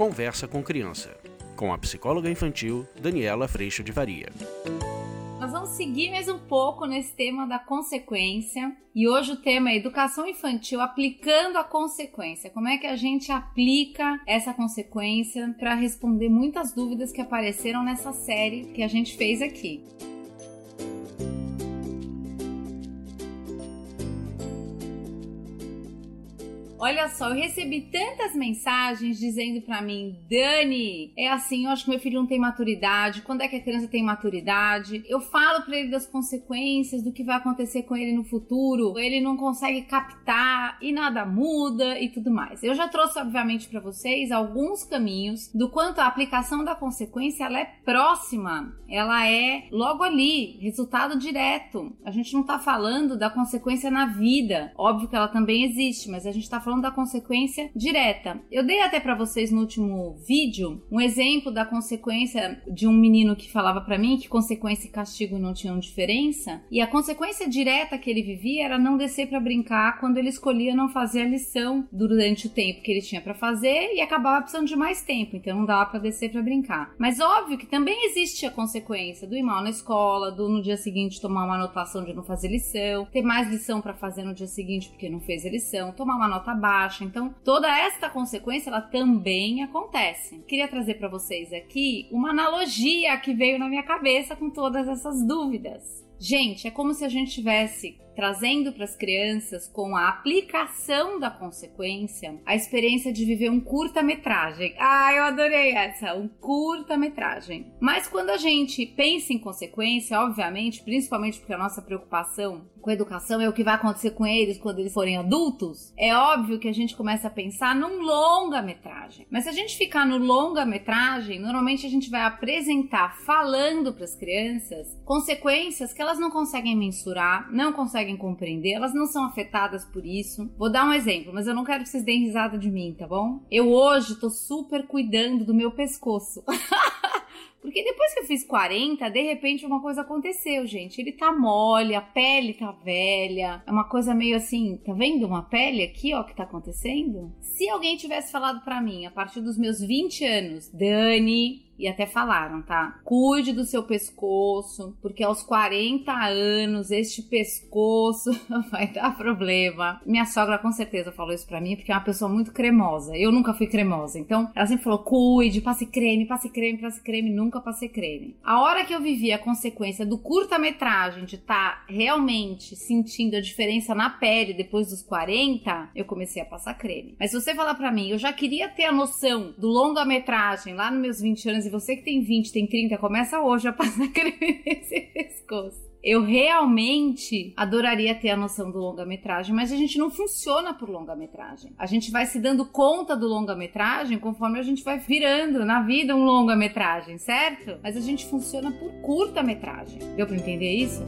Conversa com Criança, com a psicóloga infantil Daniela Freixo de Varia. Nós vamos seguir mais um pouco nesse tema da consequência. E hoje o tema é educação infantil aplicando a consequência. Como é que a gente aplica essa consequência para responder muitas dúvidas que apareceram nessa série que a gente fez aqui. Olha só, eu recebi tantas mensagens dizendo para mim, Dani, é assim, eu acho que meu filho não tem maturidade. Quando é que a criança tem maturidade? Eu falo para ele das consequências do que vai acontecer com ele no futuro. Ele não consegue captar e nada muda e tudo mais. Eu já trouxe, obviamente, para vocês alguns caminhos do quanto a aplicação da consequência ela é próxima, ela é logo ali, resultado direto. A gente não tá falando da consequência na vida. Óbvio que ela também existe, mas a gente tá falando falando da consequência direta. Eu dei até para vocês no último vídeo um exemplo da consequência de um menino que falava para mim que consequência e castigo não tinham diferença, e a consequência direta que ele vivia era não descer para brincar quando ele escolhia não fazer a lição durante o tempo que ele tinha para fazer e acabava precisando de mais tempo, então não dava para descer para brincar. Mas óbvio que também existe a consequência do ir mal na escola, do no dia seguinte tomar uma anotação de não fazer lição, ter mais lição para fazer no dia seguinte porque não fez a lição, tomar uma nota baixa. Então, toda esta consequência ela também acontece. Queria trazer para vocês aqui uma analogia que veio na minha cabeça com todas essas dúvidas. Gente, é como se a gente tivesse trazendo para as crianças com a aplicação da consequência a experiência de viver um curta-metragem. Ah, eu adorei essa, um curta-metragem. Mas quando a gente pensa em consequência, obviamente, principalmente porque a nossa preocupação com a educação é o que vai acontecer com eles quando eles forem adultos, é óbvio que a gente começa a pensar num longa-metragem. Mas se a gente ficar no longa-metragem, normalmente a gente vai apresentar falando para as crianças consequências que elas não conseguem mensurar, não conseguem conseguem compreender, elas não são afetadas por isso. Vou dar um exemplo, mas eu não quero que vocês deem risada de mim, tá bom? Eu hoje tô super cuidando do meu pescoço. Porque depois que eu fiz 40, de repente uma coisa aconteceu, gente. Ele tá mole, a pele tá velha. É uma coisa meio assim, tá vendo uma pele aqui, ó, que tá acontecendo? Se alguém tivesse falado para mim a partir dos meus 20 anos, Dani, e até falaram, tá? Cuide do seu pescoço, porque aos 40 anos este pescoço vai dar problema. Minha sogra com certeza falou isso para mim, porque é uma pessoa muito cremosa. Eu nunca fui cremosa. Então, ela sempre falou: "Cuide, passe creme, passe creme, passe creme", nunca passei creme. A hora que eu vivi a consequência do curta-metragem de estar tá realmente sentindo a diferença na pele depois dos 40, eu comecei a passar creme. Mas se você falar para mim, eu já queria ter a noção do longa-metragem lá nos meus 20 anos você que tem 20, tem 30, começa hoje a passar creme nesse pescoço. Eu realmente adoraria ter a noção do longa-metragem, mas a gente não funciona por longa-metragem. A gente vai se dando conta do longa-metragem conforme a gente vai virando na vida um longa-metragem, certo? Mas a gente funciona por curta-metragem. Deu para entender isso?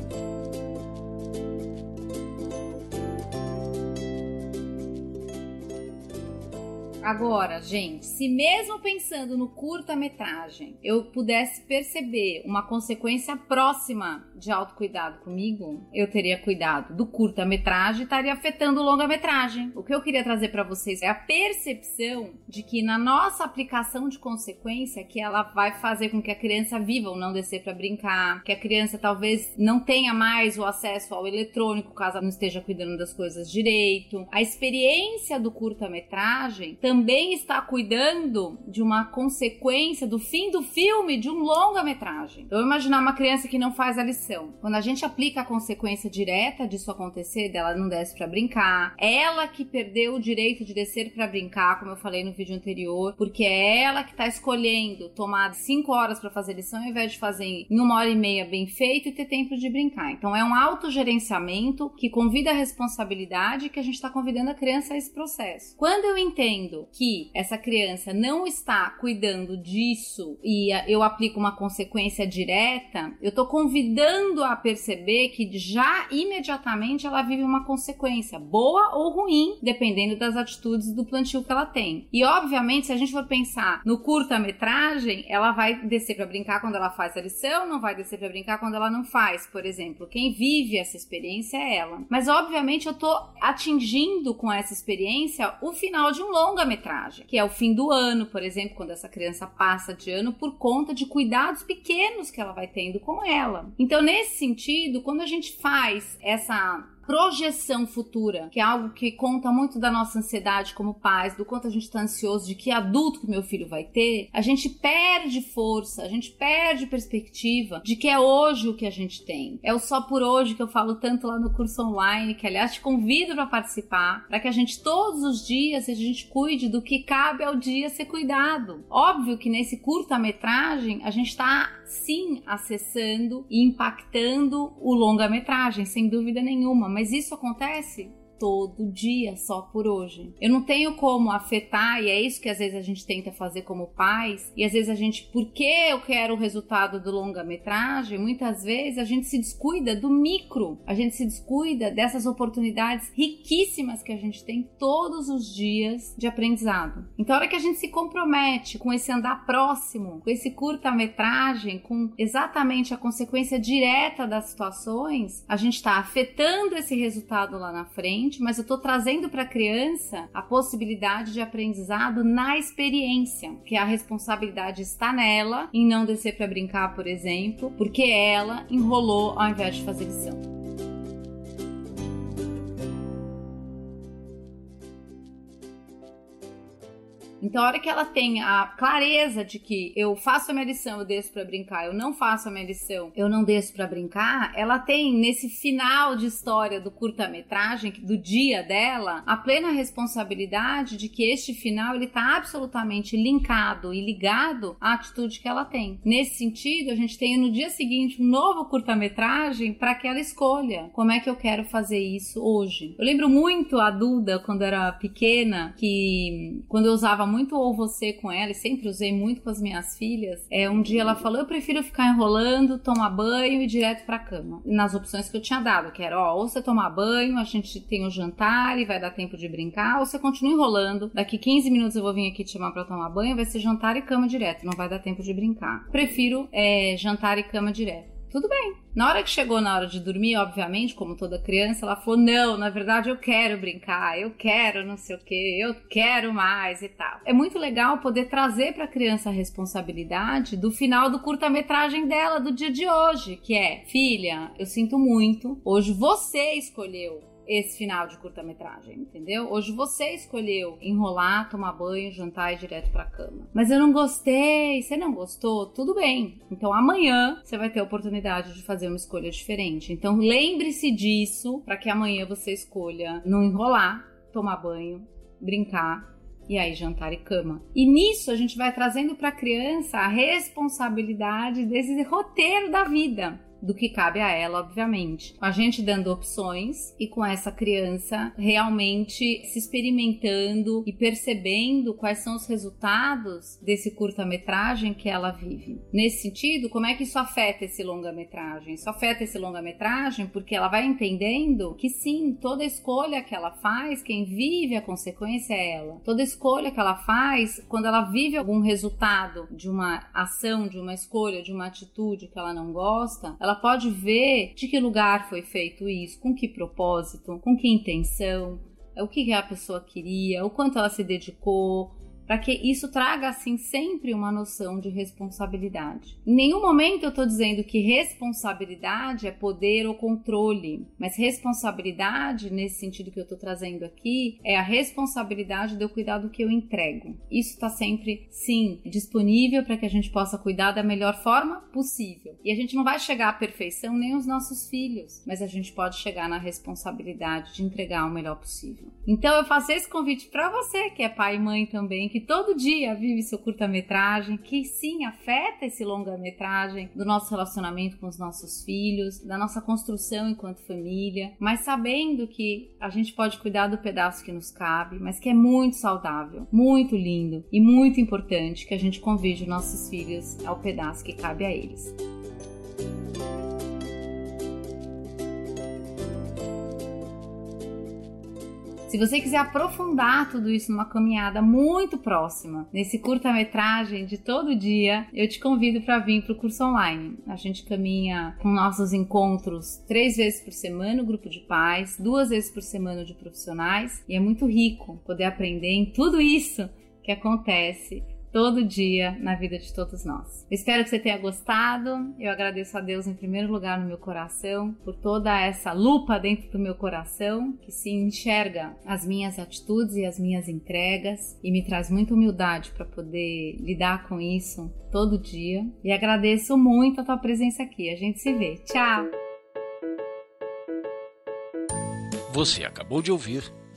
Agora, gente, se mesmo pensando no curta-metragem eu pudesse perceber uma consequência próxima de autocuidado comigo, eu teria cuidado do curta-metragem e estaria afetando o longa-metragem. O que eu queria trazer para vocês é a percepção de que na nossa aplicação de consequência, que ela vai fazer com que a criança viva ou não descer para brincar, que a criança talvez não tenha mais o acesso ao eletrônico caso ela não esteja cuidando das coisas direito. A experiência do curta-metragem também está cuidando de uma consequência do fim do filme de um longa-metragem. Eu imaginar uma criança que não faz a lição. Quando a gente aplica a consequência direta disso acontecer, dela não desce para brincar, ela que perdeu o direito de descer para brincar, como eu falei no vídeo anterior, porque é ela que tá escolhendo tomar 5 horas para fazer lição ao invés de fazer em uma hora e meia bem feito e ter tempo de brincar. Então é um autogerenciamento que convida a responsabilidade que a gente está convidando a criança a esse processo. Quando eu entendo que essa criança não está cuidando disso e eu aplico uma consequência direta, eu estou convidando a perceber que já imediatamente ela vive uma consequência, boa ou ruim, dependendo das atitudes do plantio que ela tem. E obviamente, se a gente for pensar no curta-metragem, ela vai descer para brincar quando ela faz a lição, não vai descer para brincar quando ela não faz, por exemplo. Quem vive essa experiência é ela. Mas obviamente eu estou atingindo com essa experiência o final de um longa curta-metragem, que é o fim do ano, por exemplo, quando essa criança passa de ano por conta de cuidados pequenos que ela vai tendo com ela. Então, nesse sentido, quando a gente faz essa projeção futura, que é algo que conta muito da nossa ansiedade como pais, do quanto a gente está ansioso de que adulto que meu filho vai ter, a gente perde força, a gente perde perspectiva de que é hoje o que a gente tem. É o só por hoje que eu falo tanto lá no curso online, que aliás te convido para participar, para que a gente todos os dias a gente cuide do que cabe ao dia ser cuidado. Óbvio que nesse curta-metragem a gente está sim acessando e impactando o longa-metragem, sem dúvida nenhuma. Mas isso acontece todo dia só por hoje. Eu não tenho como afetar, e é isso que às vezes a gente tenta fazer como pais, e às vezes a gente, porque eu quero o resultado do longa-metragem, muitas vezes a gente se descuida do micro, a gente se descuida dessas oportunidades riquíssimas que a gente tem todos os dias de aprendizado. Então, a hora que a gente se compromete com esse andar próximo, com esse curta-metragem, com exatamente a consequência direta das situações, a gente está afetando esse resultado lá na frente mas eu estou trazendo para a criança a possibilidade de aprendizado na experiência, que a responsabilidade está nela em não descer para brincar, por exemplo, porque ela enrolou ao invés de fazer lição. Então, a hora que ela tem a clareza de que eu faço a minha lição, eu desço para brincar, eu não faço a minha lição, eu não desço para brincar, ela tem nesse final de história do curta-metragem, do dia dela, a plena responsabilidade de que este final ele tá absolutamente linkado e ligado à atitude que ela tem. Nesse sentido, a gente tem no dia seguinte um novo curta-metragem para que ela escolha como é que eu quero fazer isso hoje. Eu lembro muito a Duda quando era pequena, que quando eu usava muito ou você com ela, e sempre usei muito com as minhas filhas. É, um dia ela falou: Eu prefiro ficar enrolando, tomar banho e ir direto pra cama. Nas opções que eu tinha dado, que era: ó, ou você tomar banho, a gente tem o jantar e vai dar tempo de brincar, ou você continua enrolando. Daqui 15 minutos eu vou vir aqui te chamar pra tomar banho, vai ser jantar e cama direto, não vai dar tempo de brincar. Prefiro é, jantar e cama direto. Tudo bem. Na hora que chegou na hora de dormir, obviamente, como toda criança, ela falou: Não, na verdade eu quero brincar, eu quero não sei o que, eu quero mais e tal. É muito legal poder trazer para a criança a responsabilidade do final do curta-metragem dela, do dia de hoje, que é: Filha, eu sinto muito, hoje você escolheu esse final de curta-metragem, entendeu? Hoje você escolheu enrolar, tomar banho, jantar e ir direto pra cama. Mas eu não gostei, você não gostou? Tudo bem. Então amanhã você vai ter a oportunidade de fazer uma escolha diferente. Então lembre-se disso para que amanhã você escolha não enrolar, tomar banho, brincar e aí jantar e cama. E nisso a gente vai trazendo para a criança a responsabilidade desse roteiro da vida do que cabe a ela, obviamente. A gente dando opções e com essa criança realmente se experimentando e percebendo quais são os resultados desse curta-metragem que ela vive. Nesse sentido, como é que isso afeta esse longa-metragem? Isso afeta esse longa-metragem porque ela vai entendendo que sim, toda escolha que ela faz, quem vive a consequência é ela. Toda escolha que ela faz, quando ela vive algum resultado de uma ação, de uma escolha, de uma atitude que ela não gosta, ela ela pode ver de que lugar foi feito isso, com que propósito, com que intenção, o que a pessoa queria, o quanto ela se dedicou, para que isso traga assim sempre uma noção de responsabilidade. Em nenhum momento eu estou dizendo que responsabilidade é poder ou controle, mas responsabilidade, nesse sentido que eu estou trazendo aqui, é a responsabilidade do que eu entrego. Isso está sempre, sim, disponível para que a gente possa cuidar da melhor forma possível. E a gente não vai chegar à perfeição nem os nossos filhos, mas a gente pode chegar na responsabilidade de entregar o melhor possível. Então eu faço esse convite para você que é pai e mãe também que todo dia vive seu curta-metragem, que sim afeta esse longa-metragem do nosso relacionamento com os nossos filhos, da nossa construção enquanto família, mas sabendo que a gente pode cuidar do pedaço que nos cabe, mas que é muito saudável, muito lindo e muito importante que a gente convide nossos filhos ao pedaço que cabe a eles. Se você quiser aprofundar tudo isso numa caminhada muito próxima, nesse curta-metragem de todo dia, eu te convido para vir para o curso online. A gente caminha com nossos encontros três vezes por semana, o grupo de pais, duas vezes por semana de profissionais, e é muito rico poder aprender em tudo isso que acontece todo dia na vida de todos nós. Espero que você tenha gostado. Eu agradeço a Deus em primeiro lugar no meu coração por toda essa lupa dentro do meu coração que se enxerga as minhas atitudes e as minhas entregas e me traz muita humildade para poder lidar com isso todo dia. E agradeço muito a tua presença aqui. A gente se vê. Tchau. Você acabou de ouvir